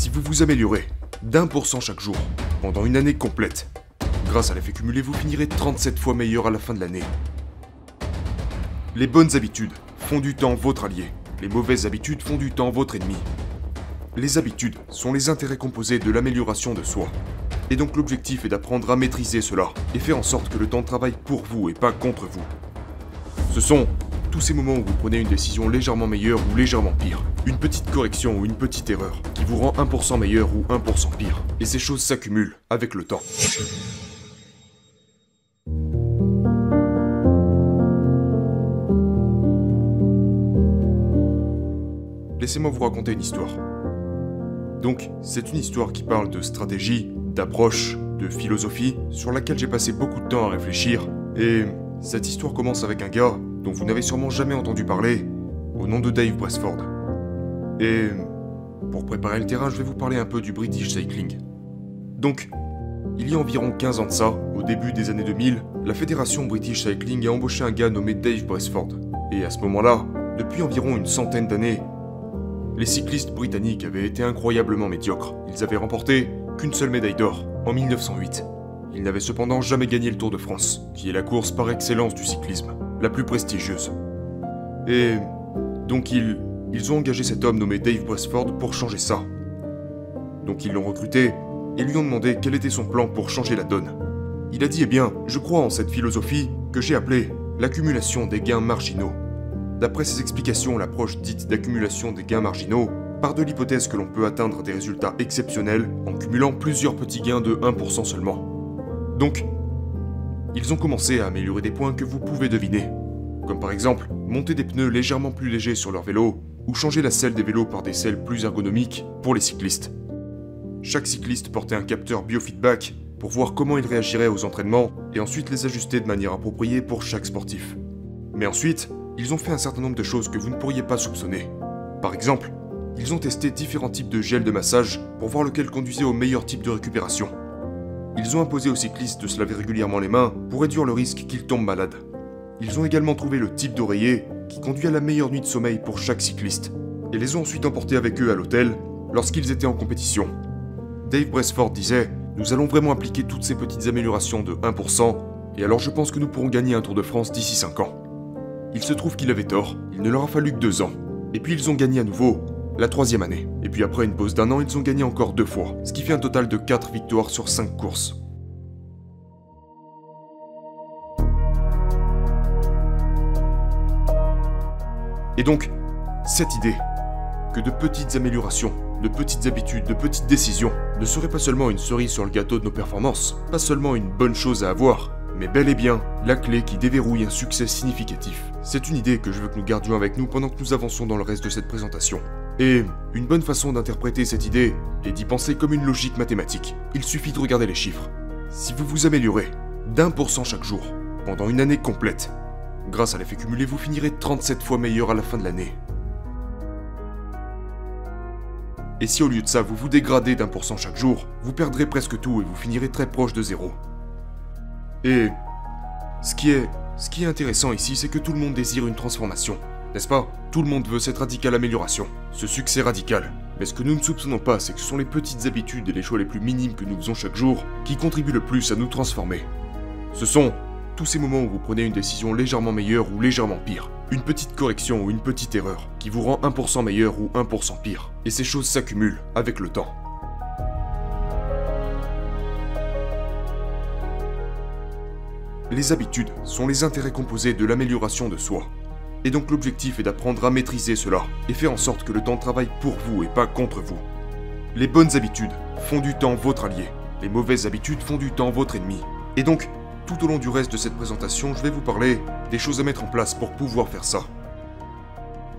Si vous vous améliorez d'un pour cent chaque jour, pendant une année complète, grâce à l'effet cumulé, vous finirez 37 fois meilleur à la fin de l'année. Les bonnes habitudes font du temps votre allié. Les mauvaises habitudes font du temps votre ennemi. Les habitudes sont les intérêts composés de l'amélioration de soi. Et donc l'objectif est d'apprendre à maîtriser cela et faire en sorte que le temps travaille pour vous et pas contre vous. Ce sont tous ces moments où vous prenez une décision légèrement meilleure ou légèrement pire, une petite correction ou une petite erreur qui vous rend 1% meilleur ou 1% pire. Et ces choses s'accumulent avec le temps. Laissez-moi vous raconter une histoire. Donc, c'est une histoire qui parle de stratégie, d'approche, de philosophie, sur laquelle j'ai passé beaucoup de temps à réfléchir. Et cette histoire commence avec un gars dont vous n'avez sûrement jamais entendu parler, au nom de Dave Bresford. Et pour préparer le terrain, je vais vous parler un peu du British Cycling. Donc, il y a environ 15 ans de ça, au début des années 2000, la fédération British Cycling a embauché un gars nommé Dave Bresford. Et à ce moment-là, depuis environ une centaine d'années, les cyclistes britanniques avaient été incroyablement médiocres. Ils avaient remporté qu'une seule médaille d'or, en 1908. Ils n'avaient cependant jamais gagné le Tour de France, qui est la course par excellence du cyclisme, la plus prestigieuse. Et donc ils, ils ont engagé cet homme nommé Dave Bresford pour changer ça. Donc ils l'ont recruté et lui ont demandé quel était son plan pour changer la donne. Il a dit Eh bien, je crois en cette philosophie que j'ai appelée l'accumulation des gains marginaux. D'après ses explications, l'approche dite d'accumulation des gains marginaux part de l'hypothèse que l'on peut atteindre des résultats exceptionnels en cumulant plusieurs petits gains de 1% seulement. Donc, ils ont commencé à améliorer des points que vous pouvez deviner, comme par exemple monter des pneus légèrement plus légers sur leur vélo ou changer la selle des vélos par des selles plus ergonomiques pour les cyclistes. Chaque cycliste portait un capteur biofeedback pour voir comment il réagirait aux entraînements et ensuite les ajuster de manière appropriée pour chaque sportif. Mais ensuite, ils ont fait un certain nombre de choses que vous ne pourriez pas soupçonner. Par exemple, ils ont testé différents types de gel de massage pour voir lequel conduisait au meilleur type de récupération. Ils ont imposé aux cyclistes de se laver régulièrement les mains pour réduire le risque qu'ils tombent malades. Ils ont également trouvé le type d'oreiller qui conduit à la meilleure nuit de sommeil pour chaque cycliste, et les ont ensuite emportés avec eux à l'hôtel lorsqu'ils étaient en compétition. Dave Bresford disait Nous allons vraiment appliquer toutes ces petites améliorations de 1%, et alors je pense que nous pourrons gagner un Tour de France d'ici 5 ans. Il se trouve qu'il avait tort, il ne leur a fallu que deux ans. Et puis ils ont gagné à nouveau, la troisième année. Et puis après une pause d'un an, ils ont gagné encore deux fois, ce qui fait un total de 4 victoires sur 5 courses. Et donc, cette idée que de petites améliorations, de petites habitudes, de petites décisions ne seraient pas seulement une cerise sur le gâteau de nos performances, pas seulement une bonne chose à avoir, mais bel et bien la clé qui déverrouille un succès significatif. C'est une idée que je veux que nous gardions avec nous pendant que nous avançons dans le reste de cette présentation. Et une bonne façon d'interpréter cette idée est d'y penser comme une logique mathématique. Il suffit de regarder les chiffres. Si vous vous améliorez d'un pour cent chaque jour, pendant une année complète, grâce à l'effet cumulé, vous finirez 37 fois meilleur à la fin de l'année. Et si au lieu de ça, vous vous dégradez d'un pour cent chaque jour, vous perdrez presque tout et vous finirez très proche de zéro. Et ce qui est, ce qui est intéressant ici, c'est que tout le monde désire une transformation. N'est-ce pas? Tout le monde veut cette radicale amélioration, ce succès radical. Mais ce que nous ne soupçonnons pas, c'est que ce sont les petites habitudes et les choix les plus minimes que nous faisons chaque jour qui contribuent le plus à nous transformer. Ce sont tous ces moments où vous prenez une décision légèrement meilleure ou légèrement pire, une petite correction ou une petite erreur qui vous rend 1% meilleur ou 1% pire. Et ces choses s'accumulent avec le temps. Les habitudes sont les intérêts composés de l'amélioration de soi. Et donc l'objectif est d'apprendre à maîtriser cela et faire en sorte que le temps travaille pour vous et pas contre vous. Les bonnes habitudes font du temps votre allié. Les mauvaises habitudes font du temps votre ennemi. Et donc, tout au long du reste de cette présentation, je vais vous parler des choses à mettre en place pour pouvoir faire ça.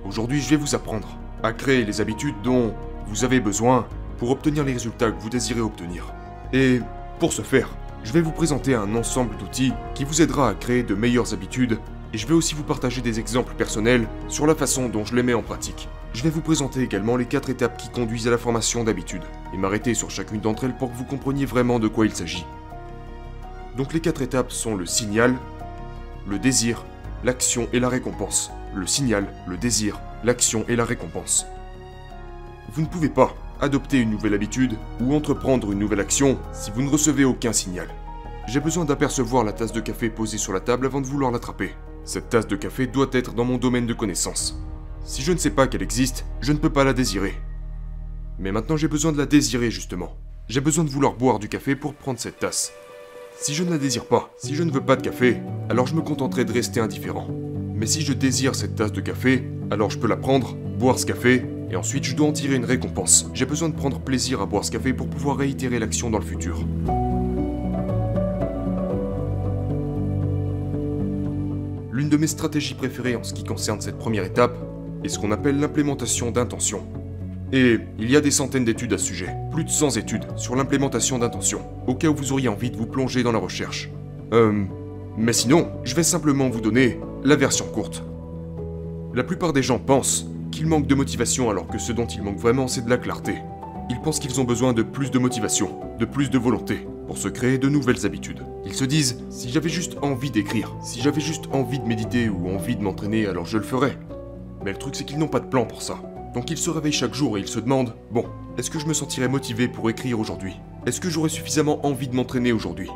Aujourd'hui, je vais vous apprendre à créer les habitudes dont vous avez besoin pour obtenir les résultats que vous désirez obtenir. Et pour ce faire, je vais vous présenter un ensemble d'outils qui vous aidera à créer de meilleures habitudes et je vais aussi vous partager des exemples personnels sur la façon dont je les mets en pratique. Je vais vous présenter également les 4 étapes qui conduisent à la formation d'habitudes et m'arrêter sur chacune d'entre elles pour que vous compreniez vraiment de quoi il s'agit. Donc les 4 étapes sont le signal, le désir, l'action et la récompense. Le signal, le désir, l'action et la récompense. Vous ne pouvez pas adopter une nouvelle habitude ou entreprendre une nouvelle action si vous ne recevez aucun signal. J'ai besoin d'apercevoir la tasse de café posée sur la table avant de vouloir l'attraper. Cette tasse de café doit être dans mon domaine de connaissance. Si je ne sais pas qu'elle existe, je ne peux pas la désirer. Mais maintenant j'ai besoin de la désirer justement. J'ai besoin de vouloir boire du café pour prendre cette tasse. Si je ne la désire pas, si je ne veux pas de café, alors je me contenterai de rester indifférent. Mais si je désire cette tasse de café, alors je peux la prendre, boire ce café, et ensuite je dois en tirer une récompense. J'ai besoin de prendre plaisir à boire ce café pour pouvoir réitérer l'action dans le futur. L'une de mes stratégies préférées en ce qui concerne cette première étape est ce qu'on appelle l'implémentation d'intention. Et il y a des centaines d'études à ce sujet, plus de 100 études sur l'implémentation d'intention, au cas où vous auriez envie de vous plonger dans la recherche. Euh... Mais sinon, je vais simplement vous donner la version courte. La plupart des gens pensent qu'ils manquent de motivation alors que ce dont ils manquent vraiment c'est de la clarté. Ils pensent qu'ils ont besoin de plus de motivation, de plus de volonté, pour se créer de nouvelles habitudes. Ils se disent, si j'avais juste envie d'écrire, si j'avais juste envie de méditer ou envie de m'entraîner, alors je le ferais. Mais le truc c'est qu'ils n'ont pas de plan pour ça. Donc ils se réveillent chaque jour et ils se demandent, bon, est-ce que je me sentirais motivé pour écrire aujourd'hui? Est-ce que j'aurais suffisamment envie de m'entraîner aujourd'hui?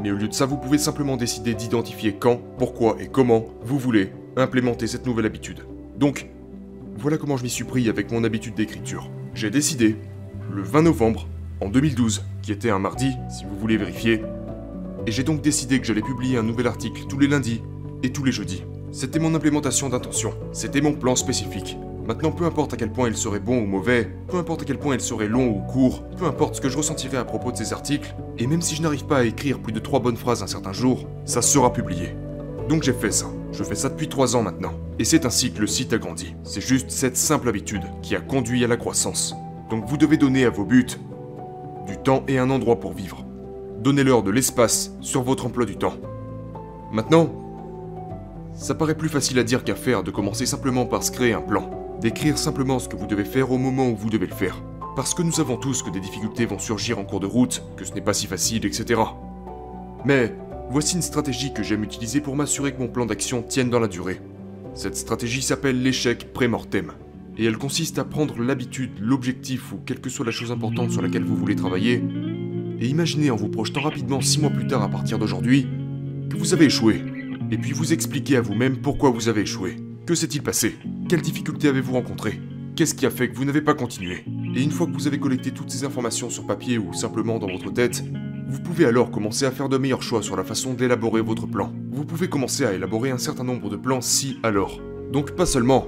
Mais au lieu de ça, vous pouvez simplement décider d'identifier quand, pourquoi et comment vous voulez implémenter cette nouvelle habitude. Donc, voilà comment je m'y suis pris avec mon habitude d'écriture. J'ai décidé, le 20 novembre, en 2012, qui était un mardi, si vous voulez vérifier, et j'ai donc décidé que j'allais publier un nouvel article tous les lundis et tous les jeudis. C'était mon implémentation d'intention, c'était mon plan spécifique. Maintenant, peu importe à quel point il serait bon ou mauvais, peu importe à quel point il serait long ou court, peu importe ce que je ressentirais à propos de ces articles, et même si je n'arrive pas à écrire plus de trois bonnes phrases un certain jour, ça sera publié. Donc j'ai fait ça. Je fais ça depuis trois ans maintenant. Et c'est ainsi que le site a grandi. C'est juste cette simple habitude qui a conduit à la croissance. Donc vous devez donner à vos buts du temps et un endroit pour vivre. Donnez-leur de l'espace sur votre emploi du temps. Maintenant, ça paraît plus facile à dire qu'à faire de commencer simplement par se créer un plan, d'écrire simplement ce que vous devez faire au moment où vous devez le faire. Parce que nous savons tous que des difficultés vont surgir en cours de route, que ce n'est pas si facile, etc. Mais voici une stratégie que j'aime utiliser pour m'assurer que mon plan d'action tienne dans la durée. Cette stratégie s'appelle l'échec pré-mortem et elle consiste à prendre l'habitude, l'objectif ou quelle que soit la chose importante sur laquelle vous voulez travailler, et imaginez en vous projetant rapidement 6 mois plus tard à partir d'aujourd'hui, que vous avez échoué, et puis vous expliquez à vous-même pourquoi vous avez échoué. Que s'est-il passé? Quelles difficultés avez-vous rencontrées? Qu'est-ce qui a fait que vous n'avez pas continué? Et une fois que vous avez collecté toutes ces informations sur papier ou simplement dans votre tête, vous pouvez alors commencer à faire de meilleurs choix sur la façon d'élaborer votre plan. Vous pouvez commencer à élaborer un certain nombre de plans si alors. Donc pas seulement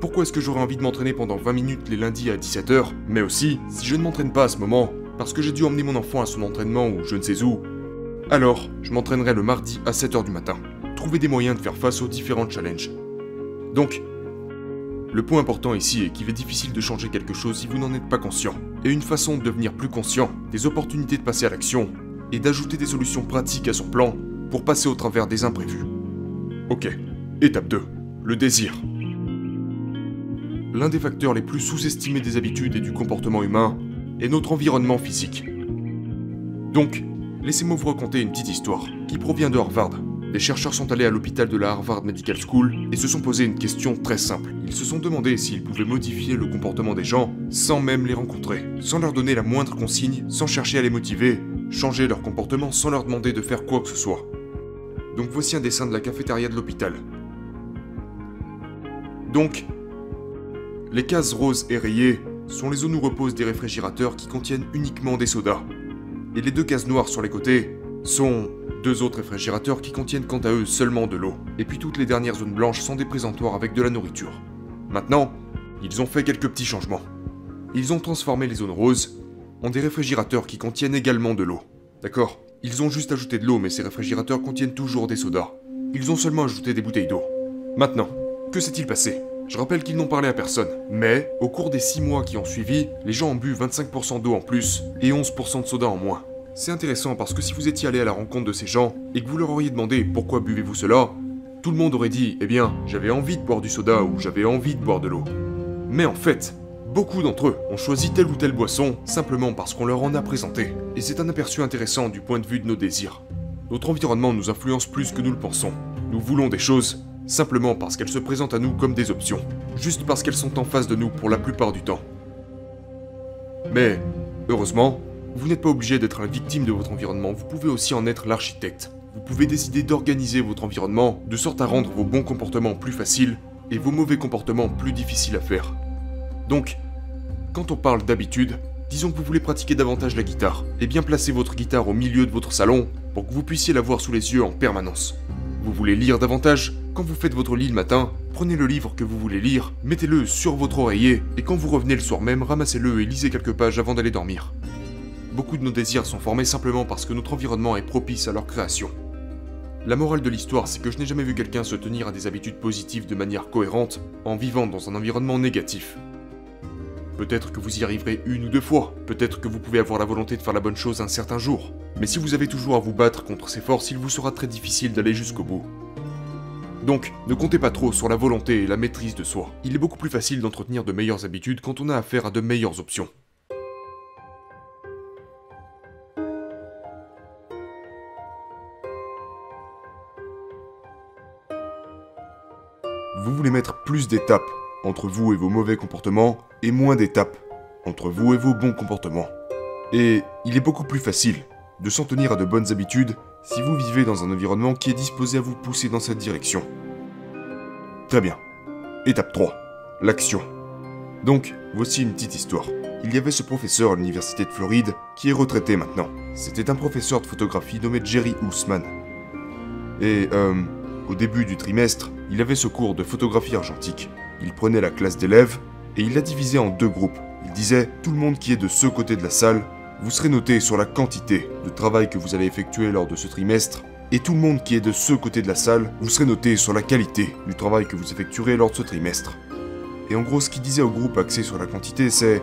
pourquoi est-ce que j'aurais envie de m'entraîner pendant 20 minutes les lundis à 17h Mais aussi, si je ne m'entraîne pas à ce moment, parce que j'ai dû emmener mon enfant à son entraînement ou je ne sais où, alors je m'entraînerai le mardi à 7h du matin. Trouver des moyens de faire face aux différents challenges. Donc, le point important ici est qu'il est difficile de changer quelque chose si vous n'en êtes pas conscient. Et une façon de devenir plus conscient, des opportunités de passer à l'action, et d'ajouter des solutions pratiques à son plan pour passer au travers des imprévus. Ok, étape 2, le désir l'un des facteurs les plus sous-estimés des habitudes et du comportement humain est notre environnement physique. Donc, laissez-moi vous raconter une petite histoire qui provient de Harvard. Des chercheurs sont allés à l'hôpital de la Harvard Medical School et se sont posé une question très simple. Ils se sont demandé s'ils pouvaient modifier le comportement des gens sans même les rencontrer, sans leur donner la moindre consigne, sans chercher à les motiver, changer leur comportement sans leur demander de faire quoi que ce soit. Donc voici un dessin de la cafétéria de l'hôpital. Donc, les cases roses et rayées sont les zones où reposent des réfrigérateurs qui contiennent uniquement des sodas. Et les deux cases noires sur les côtés sont deux autres réfrigérateurs qui contiennent quant à eux seulement de l'eau. Et puis toutes les dernières zones blanches sont des présentoirs avec de la nourriture. Maintenant, ils ont fait quelques petits changements. Ils ont transformé les zones roses en des réfrigérateurs qui contiennent également de l'eau. D'accord? Ils ont juste ajouté de l'eau, mais ces réfrigérateurs contiennent toujours des sodas. Ils ont seulement ajouté des bouteilles d'eau. Maintenant, que s'est-il passé? Je rappelle qu'ils n'ont parlé à personne. Mais, au cours des 6 mois qui ont suivi, les gens ont bu 25% d'eau en plus et 11% de soda en moins. C'est intéressant parce que si vous étiez allé à la rencontre de ces gens et que vous leur auriez demandé pourquoi buvez-vous cela, tout le monde aurait dit Eh bien, j'avais envie de boire du soda ou j'avais envie de boire de l'eau. Mais en fait, beaucoup d'entre eux ont choisi telle ou telle boisson simplement parce qu'on leur en a présenté. Et c'est un aperçu intéressant du point de vue de nos désirs. Notre environnement nous influence plus que nous le pensons. Nous voulons des choses simplement parce qu'elles se présentent à nous comme des options, juste parce qu'elles sont en face de nous pour la plupart du temps. Mais, heureusement, vous n'êtes pas obligé d'être la victime de votre environnement, vous pouvez aussi en être l'architecte. Vous pouvez décider d'organiser votre environnement de sorte à rendre vos bons comportements plus faciles et vos mauvais comportements plus difficiles à faire. Donc, quand on parle d'habitude, disons que vous voulez pratiquer davantage la guitare, et bien placer votre guitare au milieu de votre salon pour que vous puissiez la voir sous les yeux en permanence. Vous voulez lire davantage Quand vous faites votre lit le matin, prenez le livre que vous voulez lire, mettez-le sur votre oreiller, et quand vous revenez le soir même, ramassez-le et lisez quelques pages avant d'aller dormir. Beaucoup de nos désirs sont formés simplement parce que notre environnement est propice à leur création. La morale de l'histoire, c'est que je n'ai jamais vu quelqu'un se tenir à des habitudes positives de manière cohérente en vivant dans un environnement négatif. Peut-être que vous y arriverez une ou deux fois, peut-être que vous pouvez avoir la volonté de faire la bonne chose un certain jour, mais si vous avez toujours à vous battre contre ces forces, il vous sera très difficile d'aller jusqu'au bout. Donc, ne comptez pas trop sur la volonté et la maîtrise de soi. Il est beaucoup plus facile d'entretenir de meilleures habitudes quand on a affaire à de meilleures options. Vous voulez mettre plus d'étapes entre vous et vos mauvais comportements et moins d'étapes entre vous et vos bons comportements. Et il est beaucoup plus facile de s'en tenir à de bonnes habitudes si vous vivez dans un environnement qui est disposé à vous pousser dans cette direction. Très bien. Étape 3. L'action. Donc, voici une petite histoire. Il y avait ce professeur à l'université de Floride qui est retraité maintenant. C'était un professeur de photographie nommé Jerry Ousman. Et, euh, au début du trimestre, il avait ce cours de photographie argentique. Il prenait la classe d'élèves et il la divisait en deux groupes. Il disait Tout le monde qui est de ce côté de la salle, vous serez noté sur la quantité de travail que vous allez effectuer lors de ce trimestre, et tout le monde qui est de ce côté de la salle, vous serez noté sur la qualité du travail que vous effectuerez lors de ce trimestre. Et en gros, ce qu'il disait au groupe axé sur la quantité, c'est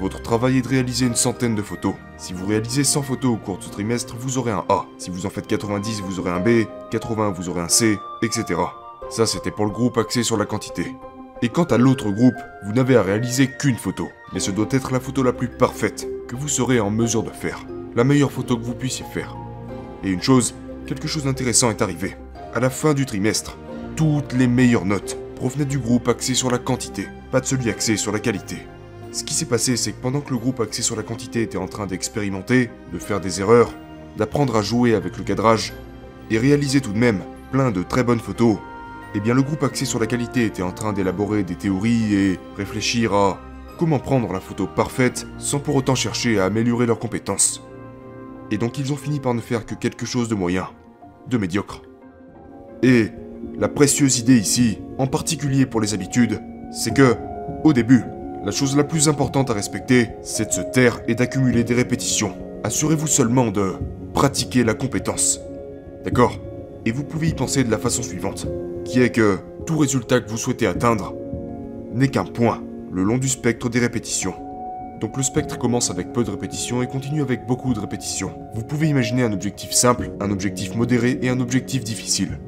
votre travail est de réaliser une centaine de photos. Si vous réalisez 100 photos au cours de ce trimestre, vous aurez un A. Si vous en faites 90, vous aurez un B, 80, vous aurez un C, etc. Ça, c'était pour le groupe axé sur la quantité. Et quant à l'autre groupe, vous n'avez à réaliser qu'une photo. Mais ce doit être la photo la plus parfaite que vous serez en mesure de faire. La meilleure photo que vous puissiez faire. Et une chose, quelque chose d'intéressant est arrivé. À la fin du trimestre, toutes les meilleures notes provenaient du groupe axé sur la quantité, pas de celui axé sur la qualité. Ce qui s'est passé, c'est que pendant que le groupe axé sur la quantité était en train d'expérimenter, de faire des erreurs, d'apprendre à jouer avec le cadrage, et réaliser tout de même plein de très bonnes photos, eh bien le groupe axé sur la qualité était en train d'élaborer des théories et réfléchir à comment prendre la photo parfaite sans pour autant chercher à améliorer leurs compétences. Et donc ils ont fini par ne faire que quelque chose de moyen, de médiocre. Et la précieuse idée ici, en particulier pour les habitudes, c'est que, au début, la chose la plus importante à respecter, c'est de se taire et d'accumuler des répétitions. Assurez-vous seulement de pratiquer la compétence. D'accord? Et vous pouvez y penser de la façon suivante qui est que tout résultat que vous souhaitez atteindre n'est qu'un point le long du spectre des répétitions. Donc le spectre commence avec peu de répétitions et continue avec beaucoup de répétitions. Vous pouvez imaginer un objectif simple, un objectif modéré et un objectif difficile.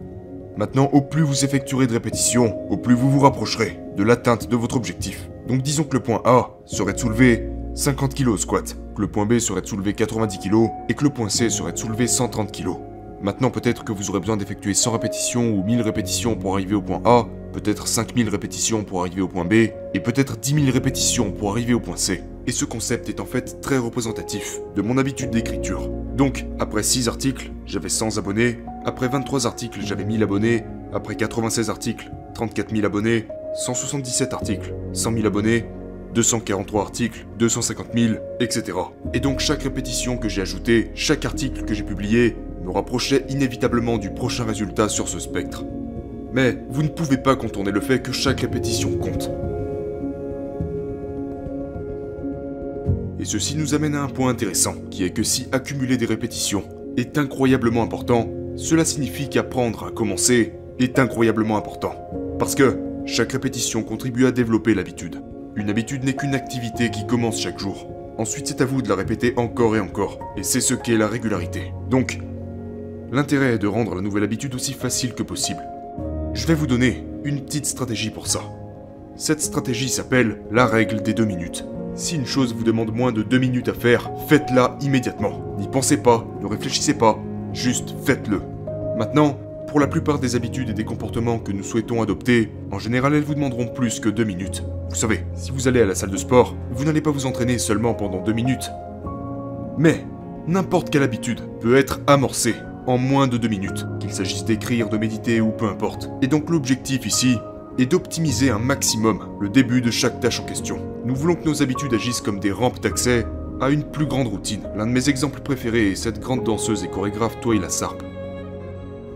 Maintenant, au plus vous effectuerez de répétitions, au plus vous vous rapprocherez de l'atteinte de votre objectif. Donc disons que le point A serait de soulever 50 kg au squat, que le point B serait de soulever 90 kg et que le point C serait de soulever 130 kg. Maintenant, peut-être que vous aurez besoin d'effectuer 100 répétitions ou 1000 répétitions pour arriver au point A, peut-être 5000 répétitions pour arriver au point B, et peut-être 10 000 répétitions pour arriver au point C. Et ce concept est en fait très représentatif de mon habitude d'écriture. Donc, après 6 articles, j'avais 100 abonnés, après 23 articles, j'avais 1000 abonnés, après 96 articles, 34 000 abonnés, 177 articles, 100 000 abonnés, 243 articles, 250 000, etc. Et donc chaque répétition que j'ai ajoutée, chaque article que j'ai publié, rapprochait inévitablement du prochain résultat sur ce spectre. Mais vous ne pouvez pas contourner le fait que chaque répétition compte. Et ceci nous amène à un point intéressant, qui est que si accumuler des répétitions est incroyablement important, cela signifie qu'apprendre à commencer est incroyablement important. Parce que chaque répétition contribue à développer l'habitude. Une habitude n'est qu'une activité qui commence chaque jour. Ensuite, c'est à vous de la répéter encore et encore. Et c'est ce qu'est la régularité. Donc, L'intérêt est de rendre la nouvelle habitude aussi facile que possible. Je vais vous donner une petite stratégie pour ça. Cette stratégie s'appelle la règle des deux minutes. Si une chose vous demande moins de deux minutes à faire, faites-la immédiatement. N'y pensez pas, ne réfléchissez pas, juste faites-le. Maintenant, pour la plupart des habitudes et des comportements que nous souhaitons adopter, en général elles vous demanderont plus que deux minutes. Vous savez, si vous allez à la salle de sport, vous n'allez pas vous entraîner seulement pendant deux minutes. Mais, n'importe quelle habitude peut être amorcée en moins de deux minutes, qu'il s'agisse d'écrire, de méditer ou peu importe. Et donc l'objectif ici est d'optimiser un maximum le début de chaque tâche en question. Nous voulons que nos habitudes agissent comme des rampes d'accès à une plus grande routine. L'un de mes exemples préférés est cette grande danseuse et chorégraphe Twyla Sarp.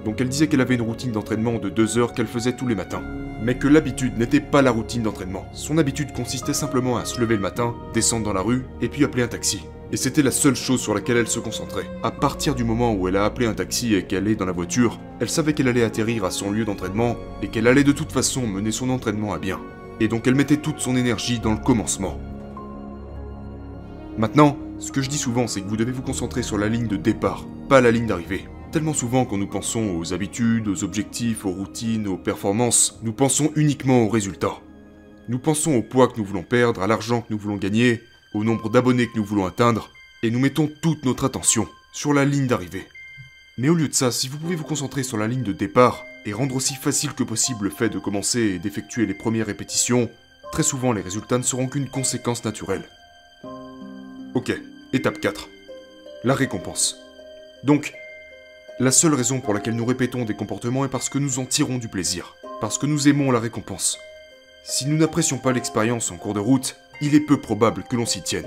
Donc elle disait qu'elle avait une routine d'entraînement de deux heures qu'elle faisait tous les matins. Mais que l'habitude n'était pas la routine d'entraînement. Son habitude consistait simplement à se lever le matin, descendre dans la rue, et puis appeler un taxi. Et c'était la seule chose sur laquelle elle se concentrait. À partir du moment où elle a appelé un taxi et qu'elle est dans la voiture, elle savait qu'elle allait atterrir à son lieu d'entraînement et qu'elle allait de toute façon mener son entraînement à bien. Et donc elle mettait toute son énergie dans le commencement. Maintenant, ce que je dis souvent, c'est que vous devez vous concentrer sur la ligne de départ, pas la ligne d'arrivée. Tellement souvent quand nous pensons aux habitudes, aux objectifs, aux routines, aux performances, nous pensons uniquement aux résultats. Nous pensons au poids que nous voulons perdre, à l'argent que nous voulons gagner, au nombre d'abonnés que nous voulons atteindre, et nous mettons toute notre attention sur la ligne d'arrivée. Mais au lieu de ça, si vous pouvez vous concentrer sur la ligne de départ, et rendre aussi facile que possible le fait de commencer et d'effectuer les premières répétitions, très souvent les résultats ne seront qu'une conséquence naturelle. Ok, étape 4. La récompense. Donc, la seule raison pour laquelle nous répétons des comportements est parce que nous en tirons du plaisir, parce que nous aimons la récompense. Si nous n'apprécions pas l'expérience en cours de route, il est peu probable que l'on s'y tienne.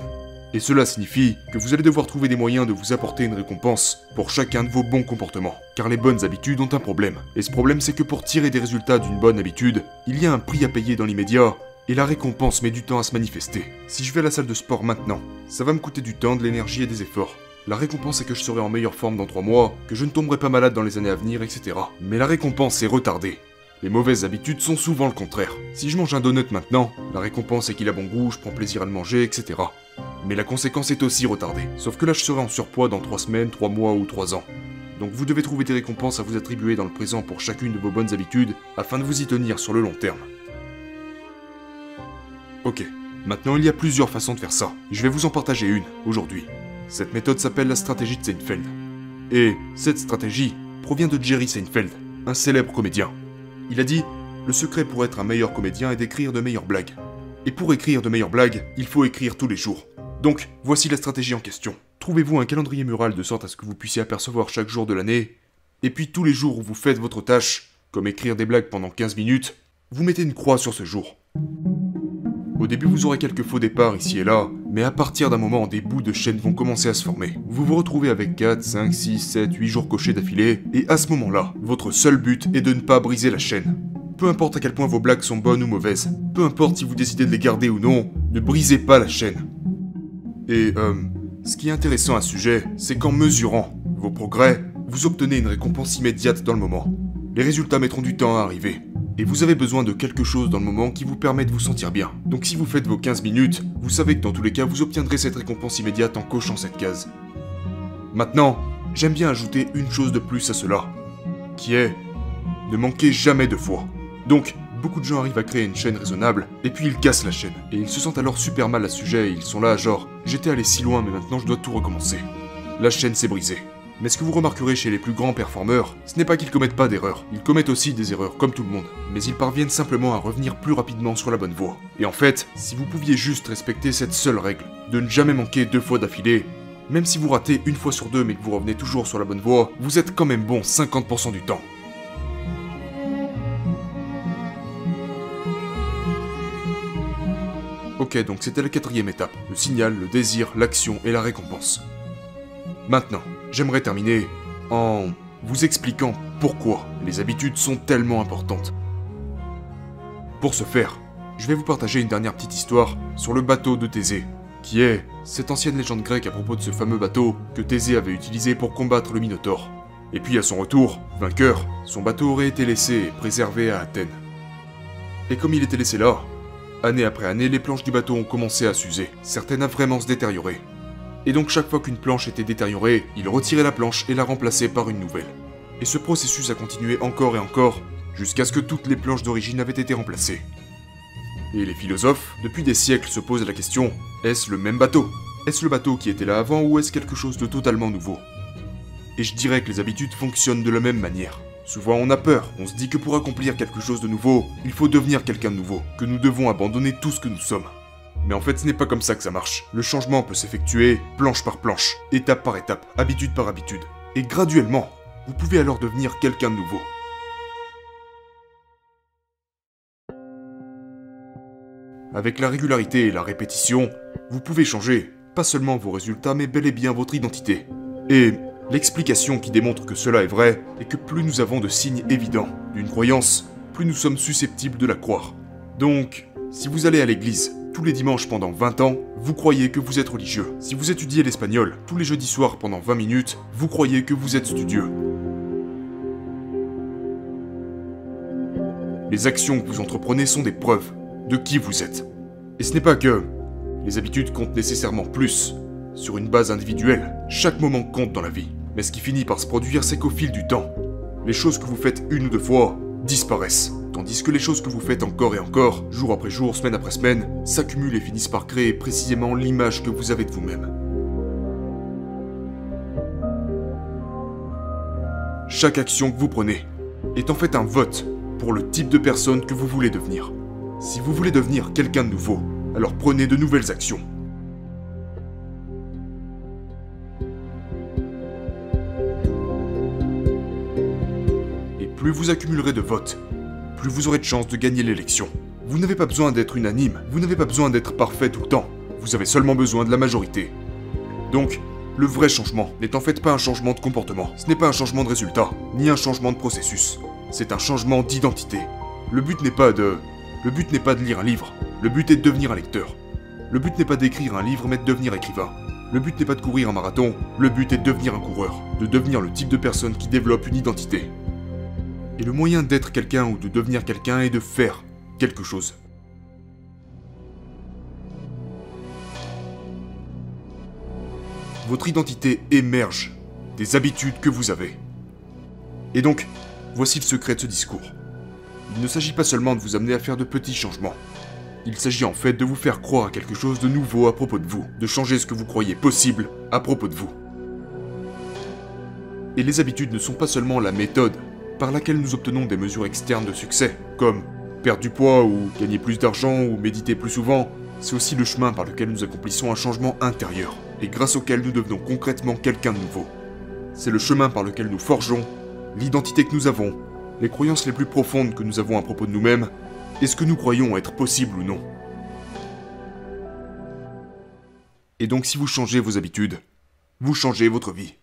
Et cela signifie que vous allez devoir trouver des moyens de vous apporter une récompense pour chacun de vos bons comportements. Car les bonnes habitudes ont un problème. Et ce problème c'est que pour tirer des résultats d'une bonne habitude, il y a un prix à payer dans l'immédiat, et la récompense met du temps à se manifester. Si je vais à la salle de sport maintenant, ça va me coûter du temps, de l'énergie et des efforts. La récompense est que je serai en meilleure forme dans 3 mois, que je ne tomberai pas malade dans les années à venir, etc. Mais la récompense est retardée. Les mauvaises habitudes sont souvent le contraire. Si je mange un donut maintenant, la récompense est qu'il a bon goût, je prends plaisir à le manger, etc. Mais la conséquence est aussi retardée. Sauf que là je serai en surpoids dans 3 semaines, 3 mois ou 3 ans. Donc vous devez trouver des récompenses à vous attribuer dans le présent pour chacune de vos bonnes habitudes, afin de vous y tenir sur le long terme. Ok, maintenant il y a plusieurs façons de faire ça. Je vais vous en partager une, aujourd'hui. Cette méthode s'appelle la stratégie de Seinfeld. Et cette stratégie provient de Jerry Seinfeld, un célèbre comédien. Il a dit Le secret pour être un meilleur comédien est d'écrire de meilleures blagues. Et pour écrire de meilleures blagues, il faut écrire tous les jours. Donc, voici la stratégie en question. Trouvez-vous un calendrier mural de sorte à ce que vous puissiez apercevoir chaque jour de l'année, et puis tous les jours où vous faites votre tâche, comme écrire des blagues pendant 15 minutes, vous mettez une croix sur ce jour. Au début, vous aurez quelques faux départs ici et là, mais à partir d'un moment, des bouts de chaîne vont commencer à se former. Vous vous retrouvez avec 4, 5, 6, 7, 8 jours cochés d'affilée, et à ce moment-là, votre seul but est de ne pas briser la chaîne. Peu importe à quel point vos blagues sont bonnes ou mauvaises, peu importe si vous décidez de les garder ou non, ne brisez pas la chaîne. Et, euh, ce qui est intéressant à ce sujet, c'est qu'en mesurant vos progrès, vous obtenez une récompense immédiate dans le moment. Les résultats mettront du temps à arriver, et vous avez besoin de quelque chose dans le moment qui vous permet de vous sentir bien. Donc si vous faites vos 15 minutes, vous savez que dans tous les cas, vous obtiendrez cette récompense immédiate en cochant cette case. Maintenant, j'aime bien ajouter une chose de plus à cela, qui est ne manquez jamais de foi. Donc, beaucoup de gens arrivent à créer une chaîne raisonnable, et puis ils cassent la chaîne. Et ils se sentent alors super mal à ce sujet, et ils sont là genre, j'étais allé si loin, mais maintenant je dois tout recommencer. La chaîne s'est brisée. Mais ce que vous remarquerez chez les plus grands performeurs, ce n'est pas qu'ils commettent pas d'erreurs. Ils commettent aussi des erreurs, comme tout le monde. Mais ils parviennent simplement à revenir plus rapidement sur la bonne voie. Et en fait, si vous pouviez juste respecter cette seule règle, de ne jamais manquer deux fois d'affilée, même si vous ratez une fois sur deux mais que vous revenez toujours sur la bonne voie, vous êtes quand même bon 50% du temps. Ok, donc c'était la quatrième étape. Le signal, le désir, l'action et la récompense. Maintenant, j'aimerais terminer en vous expliquant pourquoi les habitudes sont tellement importantes. Pour ce faire, je vais vous partager une dernière petite histoire sur le bateau de Thésée, qui est cette ancienne légende grecque à propos de ce fameux bateau que Thésée avait utilisé pour combattre le Minotaure. Et puis à son retour, vainqueur, son bateau aurait été laissé et préservé à Athènes. Et comme il était laissé là, année après année, les planches du bateau ont commencé à s'user, certaines à vraiment se détériorer. Et donc chaque fois qu'une planche était détériorée, il retirait la planche et la remplaçait par une nouvelle. Et ce processus a continué encore et encore, jusqu'à ce que toutes les planches d'origine avaient été remplacées. Et les philosophes, depuis des siècles, se posent la question, est-ce le même bateau? Est-ce le bateau qui était là avant ou est-ce quelque chose de totalement nouveau? Et je dirais que les habitudes fonctionnent de la même manière. Souvent on a peur, on se dit que pour accomplir quelque chose de nouveau, il faut devenir quelqu'un de nouveau, que nous devons abandonner tout ce que nous sommes. Mais en fait ce n'est pas comme ça que ça marche. Le changement peut s'effectuer planche par planche, étape par étape, habitude par habitude. Et graduellement, vous pouvez alors devenir quelqu'un de nouveau. Avec la régularité et la répétition, vous pouvez changer, pas seulement vos résultats, mais bel et bien votre identité. Et l'explication qui démontre que cela est vrai est que plus nous avons de signes évidents d'une croyance, plus nous sommes susceptibles de la croire. Donc, si vous allez à l'église tous les dimanches pendant 20 ans, vous croyez que vous êtes religieux. Si vous étudiez l'espagnol tous les jeudis soirs pendant 20 minutes, vous croyez que vous êtes studieux. Les actions que vous entreprenez sont des preuves de qui vous êtes. Et ce n'est pas que les habitudes comptent nécessairement plus. Sur une base individuelle, chaque moment compte dans la vie. Mais ce qui finit par se produire, c'est qu'au fil du temps, les choses que vous faites une ou deux fois disparaissent. Tandis que les choses que vous faites encore et encore, jour après jour, semaine après semaine, s'accumulent et finissent par créer précisément l'image que vous avez de vous-même. Chaque action que vous prenez est en fait un vote pour le type de personne que vous voulez devenir. Si vous voulez devenir quelqu'un de nouveau, alors prenez de nouvelles actions. Et plus vous accumulerez de votes, plus vous aurez de chances de gagner l'élection. Vous n'avez pas besoin d'être unanime, vous n'avez pas besoin d'être parfait tout le temps, vous avez seulement besoin de la majorité. Donc, le vrai changement n'est en fait pas un changement de comportement, ce n'est pas un changement de résultat, ni un changement de processus, c'est un changement d'identité. Le but n'est pas de le but n'est pas de lire un livre, le but est de devenir un lecteur. Le but n'est pas d'écrire un livre, mais de devenir écrivain. Le but n'est pas de courir un marathon, le but est de devenir un coureur, de devenir le type de personne qui développe une identité. Et le moyen d'être quelqu'un ou de devenir quelqu'un est de faire quelque chose. Votre identité émerge des habitudes que vous avez. Et donc, voici le secret de ce discours. Il ne s'agit pas seulement de vous amener à faire de petits changements. Il s'agit en fait de vous faire croire à quelque chose de nouveau à propos de vous, de changer ce que vous croyez possible à propos de vous. Et les habitudes ne sont pas seulement la méthode par laquelle nous obtenons des mesures externes de succès, comme perdre du poids ou gagner plus d'argent ou méditer plus souvent, c'est aussi le chemin par lequel nous accomplissons un changement intérieur, et grâce auquel nous devenons concrètement quelqu'un de nouveau. C'est le chemin par lequel nous forgeons l'identité que nous avons les croyances les plus profondes que nous avons à propos de nous-mêmes et ce que nous croyons être possible ou non. Et donc si vous changez vos habitudes, vous changez votre vie.